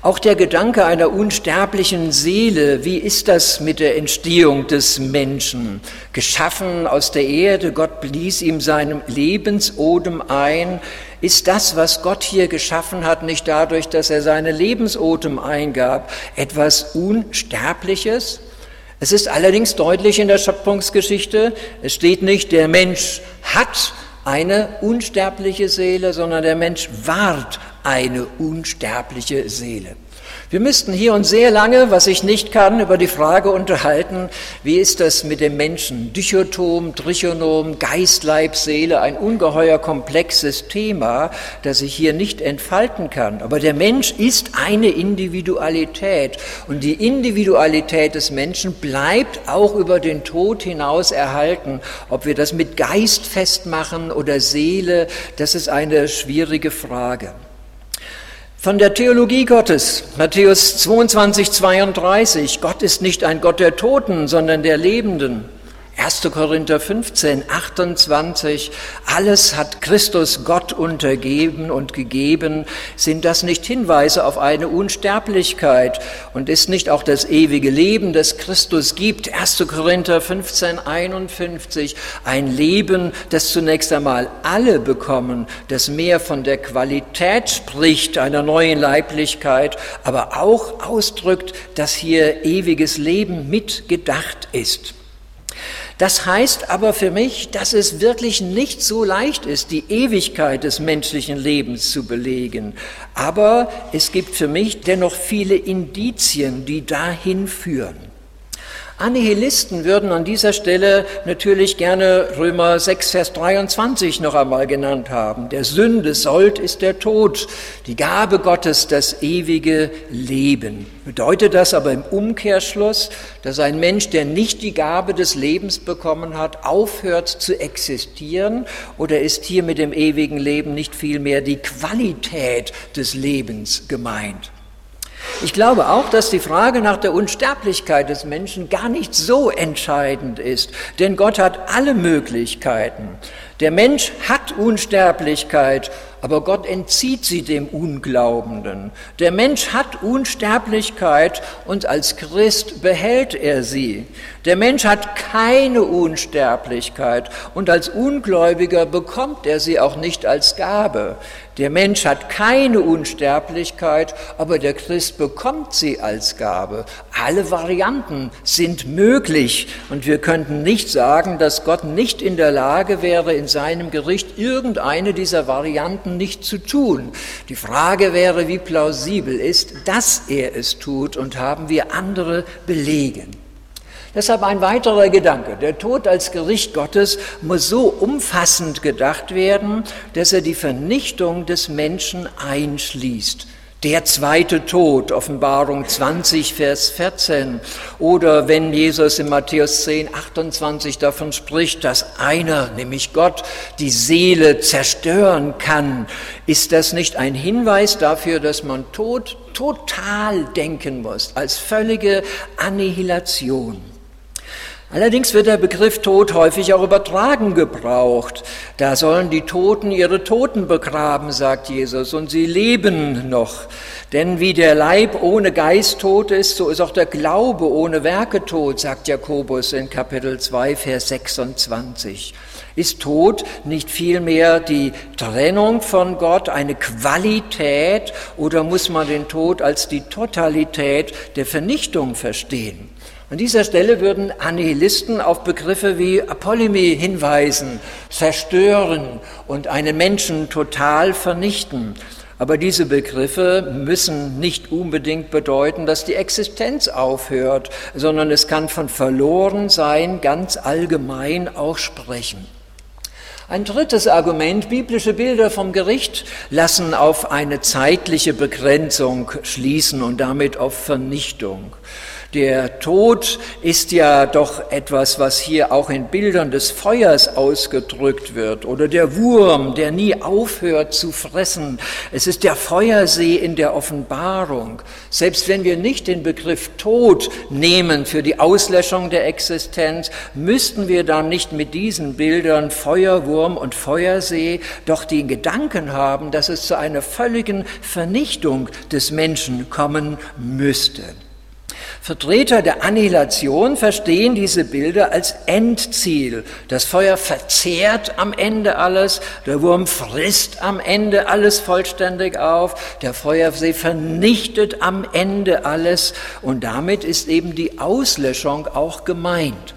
Auch der Gedanke einer unsterblichen Seele, wie ist das mit der Entstehung des Menschen? Geschaffen aus der Erde, Gott blies ihm seinem Lebensodem ein, ist das, was Gott hier geschaffen hat, nicht dadurch, dass er seine Lebensodem eingab, etwas Unsterbliches? Es ist allerdings deutlich in der Schöpfungsgeschichte, es steht nicht, der Mensch hat eine unsterbliche Seele, sondern der Mensch ward eine unsterbliche Seele. Wir müssten hier uns sehr lange, was ich nicht kann, über die Frage unterhalten, wie ist das mit dem Menschen? Dichotom, Trichonom, Geist, Leib, Seele, ein ungeheuer komplexes Thema, das ich hier nicht entfalten kann. Aber der Mensch ist eine Individualität und die Individualität des Menschen bleibt auch über den Tod hinaus erhalten. Ob wir das mit Geist festmachen oder Seele, das ist eine schwierige Frage. Von der Theologie Gottes, Matthäus 22, 32, Gott ist nicht ein Gott der Toten, sondern der Lebenden. 1. Korinther 15, 28, alles hat Christus Gott untergeben und gegeben. Sind das nicht Hinweise auf eine Unsterblichkeit? Und ist nicht auch das ewige Leben, das Christus gibt? 1. Korinther 15, 51, ein Leben, das zunächst einmal alle bekommen, das mehr von der Qualität spricht einer neuen Leiblichkeit, aber auch ausdrückt, dass hier ewiges Leben mitgedacht ist. Das heißt aber für mich, dass es wirklich nicht so leicht ist, die Ewigkeit des menschlichen Lebens zu belegen. Aber es gibt für mich dennoch viele Indizien, die dahin führen. Annihilisten würden an dieser Stelle natürlich gerne Römer 6, Vers 23 noch einmal genannt haben. Der Sünde Sold ist der Tod, die Gabe Gottes das ewige Leben. Bedeutet das aber im Umkehrschluss, dass ein Mensch, der nicht die Gabe des Lebens bekommen hat, aufhört zu existieren? Oder ist hier mit dem ewigen Leben nicht vielmehr die Qualität des Lebens gemeint? Ich glaube auch, dass die Frage nach der Unsterblichkeit des Menschen gar nicht so entscheidend ist, denn Gott hat alle Möglichkeiten. Der Mensch hat Unsterblichkeit, aber Gott entzieht sie dem Unglaubenden. Der Mensch hat Unsterblichkeit und als Christ behält er sie. Der Mensch hat keine Unsterblichkeit und als Ungläubiger bekommt er sie auch nicht als Gabe. Der Mensch hat keine Unsterblichkeit, aber der Christ bekommt sie als Gabe. Alle Varianten sind möglich und wir könnten nicht sagen, dass Gott nicht in der Lage wäre, in seinem Gericht irgendeine dieser Varianten nicht zu tun. Die Frage wäre, wie plausibel ist, dass er es tut und haben wir andere Belegen. Deshalb ein weiterer Gedanke. Der Tod als Gericht Gottes muss so umfassend gedacht werden, dass er die Vernichtung des Menschen einschließt. Der zweite Tod, Offenbarung 20, Vers 14. Oder wenn Jesus in Matthäus 10, 28 davon spricht, dass einer, nämlich Gott, die Seele zerstören kann, ist das nicht ein Hinweis dafür, dass man Tod total denken muss, als völlige Annihilation? Allerdings wird der Begriff Tod häufig auch übertragen gebraucht. Da sollen die Toten ihre Toten begraben, sagt Jesus, und sie leben noch. Denn wie der Leib ohne Geist tot ist, so ist auch der Glaube ohne Werke tot, sagt Jakobus in Kapitel 2, Vers 26. Ist Tod nicht vielmehr die Trennung von Gott, eine Qualität, oder muss man den Tod als die Totalität der Vernichtung verstehen? An dieser Stelle würden Annihilisten auf Begriffe wie Apollymie hinweisen, zerstören und einen Menschen total vernichten. Aber diese Begriffe müssen nicht unbedingt bedeuten, dass die Existenz aufhört, sondern es kann von Verlorensein ganz allgemein auch sprechen. Ein drittes Argument, biblische Bilder vom Gericht lassen auf eine zeitliche Begrenzung schließen und damit auf Vernichtung. Der Tod ist ja doch etwas, was hier auch in Bildern des Feuers ausgedrückt wird. Oder der Wurm, der nie aufhört zu fressen. Es ist der Feuersee in der Offenbarung. Selbst wenn wir nicht den Begriff Tod nehmen für die Auslöschung der Existenz, müssten wir dann nicht mit diesen Bildern Feuerwurm und Feuersee doch den Gedanken haben, dass es zu einer völligen Vernichtung des Menschen kommen müsste. Vertreter der Annihilation verstehen diese Bilder als Endziel. Das Feuer verzehrt am Ende alles, der Wurm frisst am Ende alles vollständig auf, der Feuersee vernichtet am Ende alles und damit ist eben die Auslöschung auch gemeint.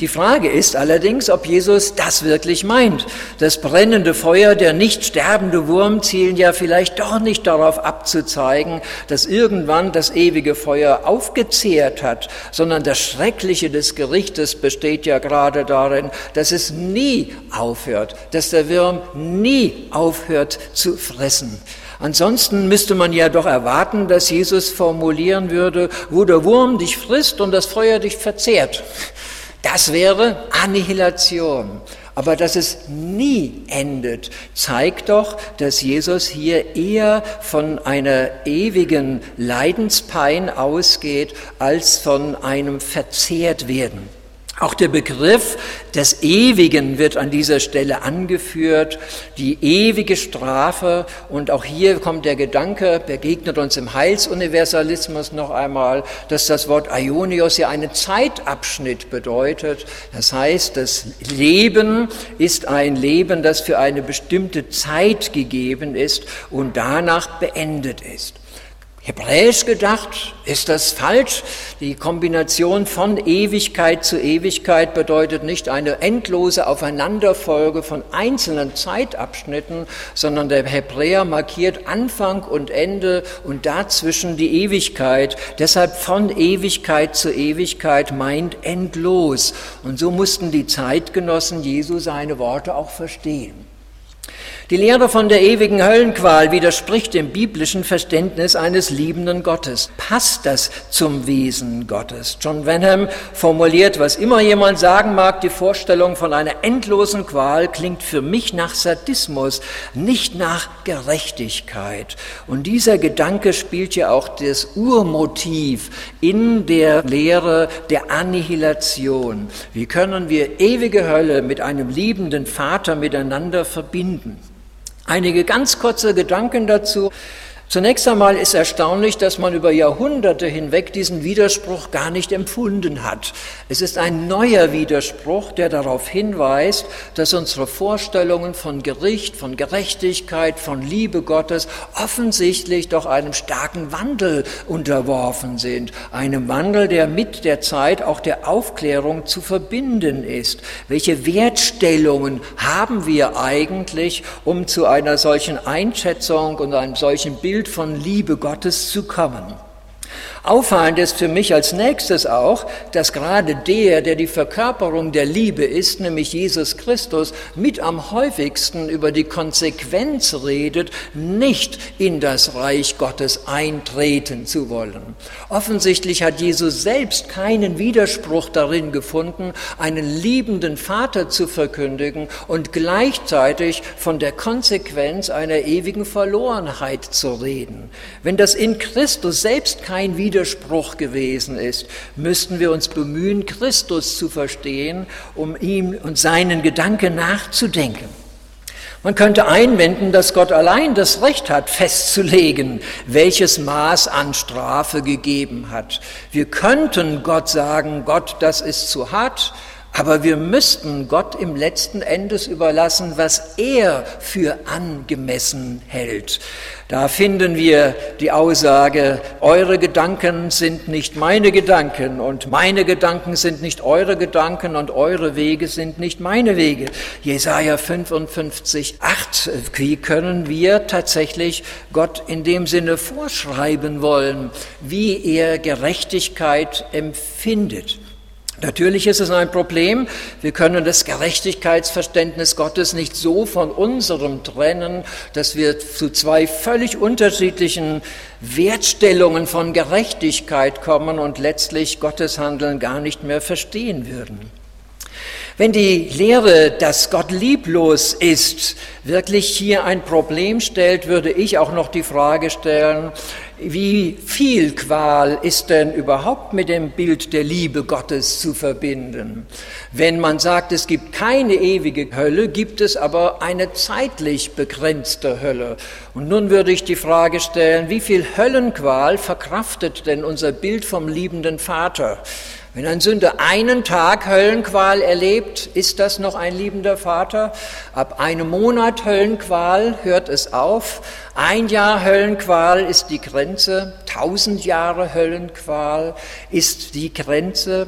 Die Frage ist allerdings, ob Jesus das wirklich meint. Das brennende Feuer, der nicht sterbende Wurm zielen ja vielleicht doch nicht darauf abzuzeigen, dass irgendwann das ewige Feuer aufgezehrt hat, sondern das Schreckliche des Gerichtes besteht ja gerade darin, dass es nie aufhört, dass der Wurm nie aufhört zu fressen. Ansonsten müsste man ja doch erwarten, dass Jesus formulieren würde, wo der Wurm dich frisst und das Feuer dich verzehrt. Das wäre Annihilation. Aber dass es nie endet, zeigt doch, dass Jesus hier eher von einer ewigen Leidenspein ausgeht, als von einem Verzehrtwerden. Auch der Begriff des Ewigen wird an dieser Stelle angeführt, die ewige Strafe. Und auch hier kommt der Gedanke, begegnet uns im Heilsuniversalismus noch einmal, dass das Wort Ionios ja einen Zeitabschnitt bedeutet. Das heißt, das Leben ist ein Leben, das für eine bestimmte Zeit gegeben ist und danach beendet ist. Hebräisch gedacht, ist das falsch? Die Kombination von Ewigkeit zu Ewigkeit bedeutet nicht eine endlose Aufeinanderfolge von einzelnen Zeitabschnitten, sondern der Hebräer markiert Anfang und Ende und dazwischen die Ewigkeit. Deshalb von Ewigkeit zu Ewigkeit meint endlos. Und so mussten die Zeitgenossen Jesu seine Worte auch verstehen. Die Lehre von der ewigen Höllenqual widerspricht dem biblischen Verständnis eines liebenden Gottes. Passt das zum Wesen Gottes? John Wenham formuliert, was immer jemand sagen mag, die Vorstellung von einer endlosen Qual klingt für mich nach Sadismus, nicht nach Gerechtigkeit. Und dieser Gedanke spielt ja auch das Urmotiv in der Lehre der Annihilation. Wie können wir ewige Hölle mit einem liebenden Vater miteinander verbinden? Einige ganz kurze Gedanken dazu. Zunächst einmal ist erstaunlich, dass man über Jahrhunderte hinweg diesen Widerspruch gar nicht empfunden hat. Es ist ein neuer Widerspruch, der darauf hinweist, dass unsere Vorstellungen von Gericht, von Gerechtigkeit, von Liebe Gottes offensichtlich doch einem starken Wandel unterworfen sind. Einem Wandel, der mit der Zeit auch der Aufklärung zu verbinden ist. Welche Wertstellungen haben wir eigentlich, um zu einer solchen Einschätzung und einem solchen Bild Bild von Liebe Gottes zu kommen. Auffallend ist für mich als nächstes auch, dass gerade der, der die Verkörperung der Liebe ist, nämlich Jesus Christus, mit am häufigsten über die Konsequenz redet, nicht in das Reich Gottes eintreten zu wollen. Offensichtlich hat Jesus selbst keinen Widerspruch darin gefunden, einen liebenden Vater zu verkündigen und gleichzeitig von der Konsequenz einer ewigen Verlorenheit zu reden. Wenn das in Christus selbst kein Widerspruch Widerspruch gewesen ist, müssten wir uns bemühen, Christus zu verstehen, um ihm und seinen Gedanken nachzudenken. Man könnte einwenden, dass Gott allein das Recht hat, festzulegen, welches Maß an Strafe gegeben hat. Wir könnten Gott sagen, Gott, das ist zu hart, aber wir müssten Gott im letzten Endes überlassen, was er für angemessen hält. Da finden wir die Aussage, eure Gedanken sind nicht meine Gedanken und meine Gedanken sind nicht eure Gedanken und eure Wege sind nicht meine Wege. Jesaja 55, 8. Wie können wir tatsächlich Gott in dem Sinne vorschreiben wollen, wie er Gerechtigkeit empfindet? Natürlich ist es ein Problem. Wir können das Gerechtigkeitsverständnis Gottes nicht so von unserem trennen, dass wir zu zwei völlig unterschiedlichen Wertstellungen von Gerechtigkeit kommen und letztlich Gottes Handeln gar nicht mehr verstehen würden. Wenn die Lehre, dass Gott lieblos ist, wirklich hier ein Problem stellt, würde ich auch noch die Frage stellen, wie viel Qual ist denn überhaupt mit dem Bild der Liebe Gottes zu verbinden? Wenn man sagt, es gibt keine ewige Hölle, gibt es aber eine zeitlich begrenzte Hölle. Und nun würde ich die Frage stellen, wie viel Höllenqual verkraftet denn unser Bild vom liebenden Vater? Wenn ein Sünder einen Tag Höllenqual erlebt, ist das noch ein liebender Vater? Ab einem Monat Höllenqual hört es auf. Ein Jahr Höllenqual ist die Grenze. Tausend Jahre Höllenqual ist die Grenze.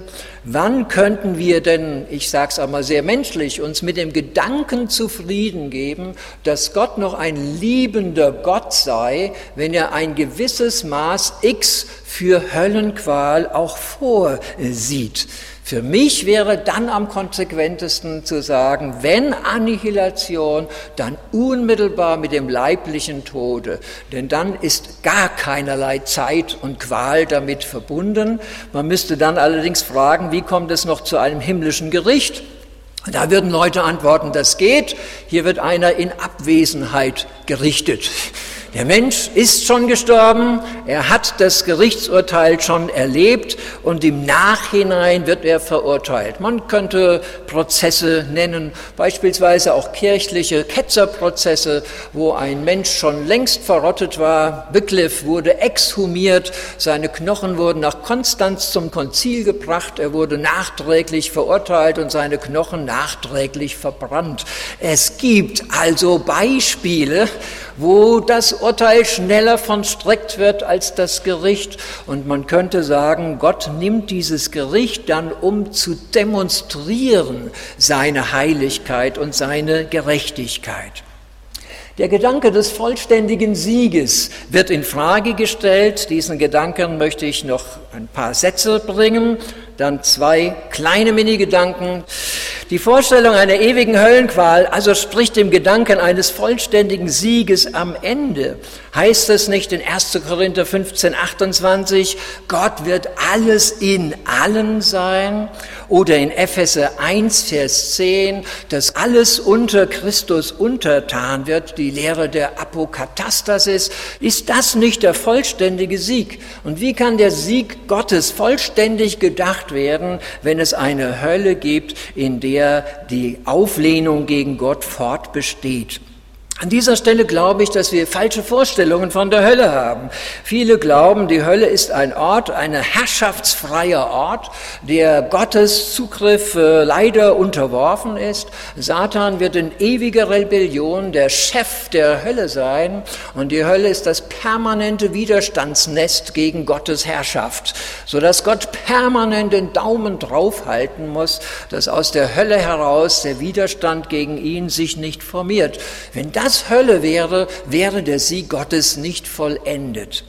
Wann könnten wir denn, ich sage es einmal sehr menschlich, uns mit dem Gedanken zufrieden geben, dass Gott noch ein liebender Gott sei, wenn er ein gewisses Maß X für Höllenqual auch vorsieht. Für mich wäre dann am konsequentesten zu sagen, wenn Annihilation, dann unmittelbar mit dem leiblichen Tode. Denn dann ist gar keinerlei Zeit und Qual damit verbunden. Man müsste dann allerdings fragen, wie kommt es noch zu einem himmlischen Gericht? Da würden Leute antworten, das geht. Hier wird einer in Abwesenheit gerichtet. Der Mensch ist schon gestorben, er hat das Gerichtsurteil schon erlebt und im Nachhinein wird er verurteilt. Man könnte Prozesse nennen, beispielsweise auch kirchliche Ketzerprozesse, wo ein Mensch schon längst verrottet war. Wycliffe wurde exhumiert, seine Knochen wurden nach Konstanz zum Konzil gebracht, er wurde nachträglich verurteilt und seine Knochen nachträglich verbrannt. Es gibt also Beispiele, wo das Urteil schneller vonstreckt wird als das Gericht. Und man könnte sagen, Gott nimmt dieses Gericht dann, um zu demonstrieren seine Heiligkeit und seine Gerechtigkeit. Der Gedanke des vollständigen Sieges wird in Frage gestellt. Diesen Gedanken möchte ich noch ein paar Sätze bringen, dann zwei kleine Mini-Gedanken. Die Vorstellung einer ewigen Höllenqual, also spricht dem Gedanken eines vollständigen Sieges am Ende. Heißt es nicht in 1. Korinther 15, 28, Gott wird alles in allen sein? Oder in Epheser 1, Vers 10, dass alles unter Christus untertan wird, die Lehre der Apokatastasis. Ist das nicht der vollständige Sieg? Und wie kann der Sieg Gottes vollständig gedacht werden, wenn es eine Hölle gibt, in der die Auflehnung gegen Gott fortbesteht? An dieser Stelle glaube ich, dass wir falsche Vorstellungen von der Hölle haben. Viele glauben, die Hölle ist ein Ort, ein herrschaftsfreier Ort, der Gottes Zugriff äh, leider unterworfen ist. Satan wird in ewiger Rebellion der Chef der Hölle sein und die Hölle ist das permanente Widerstandsnest gegen Gottes Herrschaft, sodass Gott permanent den Daumen draufhalten muss, dass aus der Hölle heraus der Widerstand gegen ihn sich nicht formiert. Wenn das das Hölle wäre, wäre der Sieg Gottes nicht vollendet.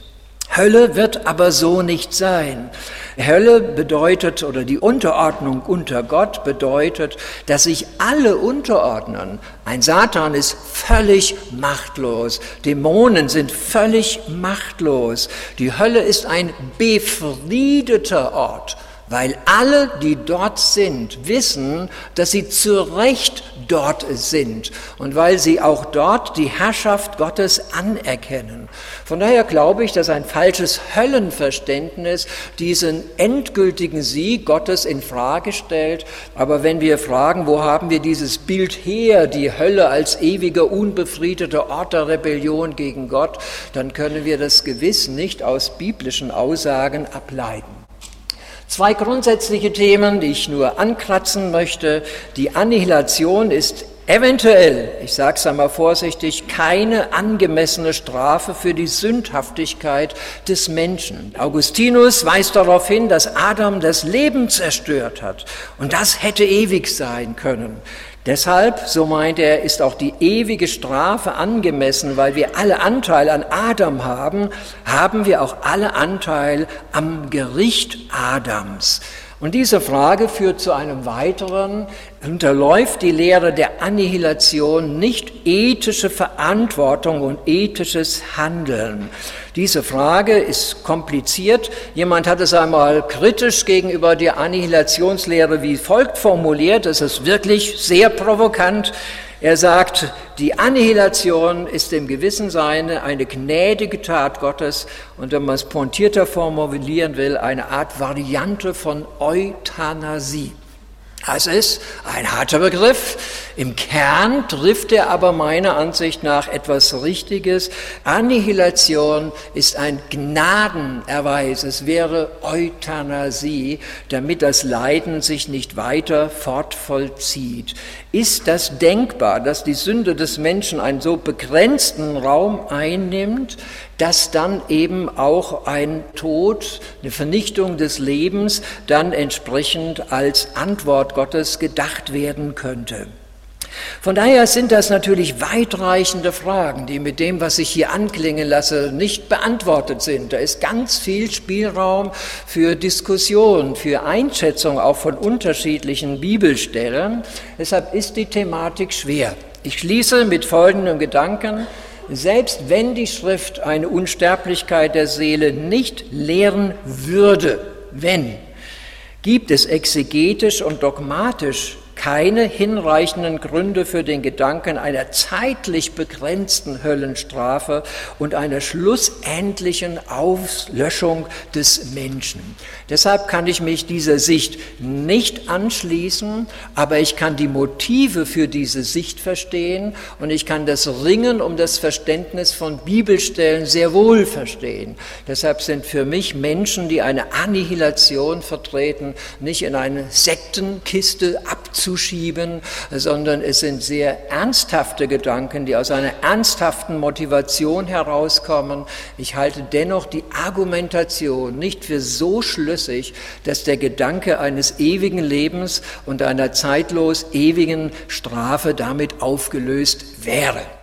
Hölle wird aber so nicht sein. Hölle bedeutet, oder die Unterordnung unter Gott bedeutet, dass sich alle unterordnen. Ein Satan ist völlig machtlos. Dämonen sind völlig machtlos. Die Hölle ist ein befriedeter Ort weil alle, die dort sind, wissen, dass sie zu Recht dort sind und weil sie auch dort die Herrschaft Gottes anerkennen. Von daher glaube ich, dass ein falsches Höllenverständnis diesen endgültigen Sieg Gottes in Frage stellt. Aber wenn wir fragen, wo haben wir dieses Bild her, die Hölle als ewiger, unbefriedeter Ort der Rebellion gegen Gott, dann können wir das gewiss nicht aus biblischen Aussagen ableiten. Zwei grundsätzliche Themen, die ich nur ankratzen möchte. Die Annihilation ist eventuell, ich sage es einmal vorsichtig, keine angemessene Strafe für die Sündhaftigkeit des Menschen. Augustinus weist darauf hin, dass Adam das Leben zerstört hat und das hätte ewig sein können. Deshalb, so meint er, ist auch die ewige Strafe angemessen, weil wir alle Anteil an Adam haben, haben wir auch alle Anteil am Gericht Adams. Und diese Frage führt zu einem weiteren, unterläuft die Lehre der Annihilation nicht ethische Verantwortung und ethisches Handeln. Diese Frage ist kompliziert. Jemand hat es einmal kritisch gegenüber der Annihilationslehre wie folgt formuliert. Das ist wirklich sehr provokant. Er sagt, die Annihilation ist im gewissen Sinne eine gnädige Tat Gottes und wenn man es pointierter formulieren will, eine Art Variante von Euthanasie. Das ist ein harter Begriff. Im Kern trifft er aber meiner Ansicht nach etwas Richtiges. Annihilation ist ein Gnadenerweis. Es wäre Euthanasie, damit das Leiden sich nicht weiter fortvollzieht. Ist das denkbar, dass die Sünde des Menschen einen so begrenzten Raum einnimmt, dass dann eben auch ein Tod, eine Vernichtung des Lebens dann entsprechend als Antwort Gottes gedacht werden könnte? Von daher sind das natürlich weitreichende Fragen, die mit dem, was ich hier anklingen lasse, nicht beantwortet sind. Da ist ganz viel Spielraum für Diskussion, für Einschätzung auch von unterschiedlichen Bibelstellen. Deshalb ist die Thematik schwer. Ich schließe mit folgendem Gedanken. Selbst wenn die Schrift eine Unsterblichkeit der Seele nicht lehren würde, wenn, gibt es exegetisch und dogmatisch keine hinreichenden Gründe für den Gedanken einer zeitlich begrenzten Höllenstrafe und einer schlussendlichen Auslöschung des Menschen. Deshalb kann ich mich dieser Sicht nicht anschließen, aber ich kann die Motive für diese Sicht verstehen und ich kann das Ringen um das Verständnis von Bibelstellen sehr wohl verstehen. Deshalb sind für mich Menschen, die eine Annihilation vertreten, nicht in eine Sektenkiste abzu wegzuschieben, sondern es sind sehr ernsthafte Gedanken, die aus einer ernsthaften Motivation herauskommen. Ich halte dennoch die Argumentation nicht für so schlüssig, dass der Gedanke eines ewigen Lebens und einer zeitlos ewigen Strafe damit aufgelöst wäre.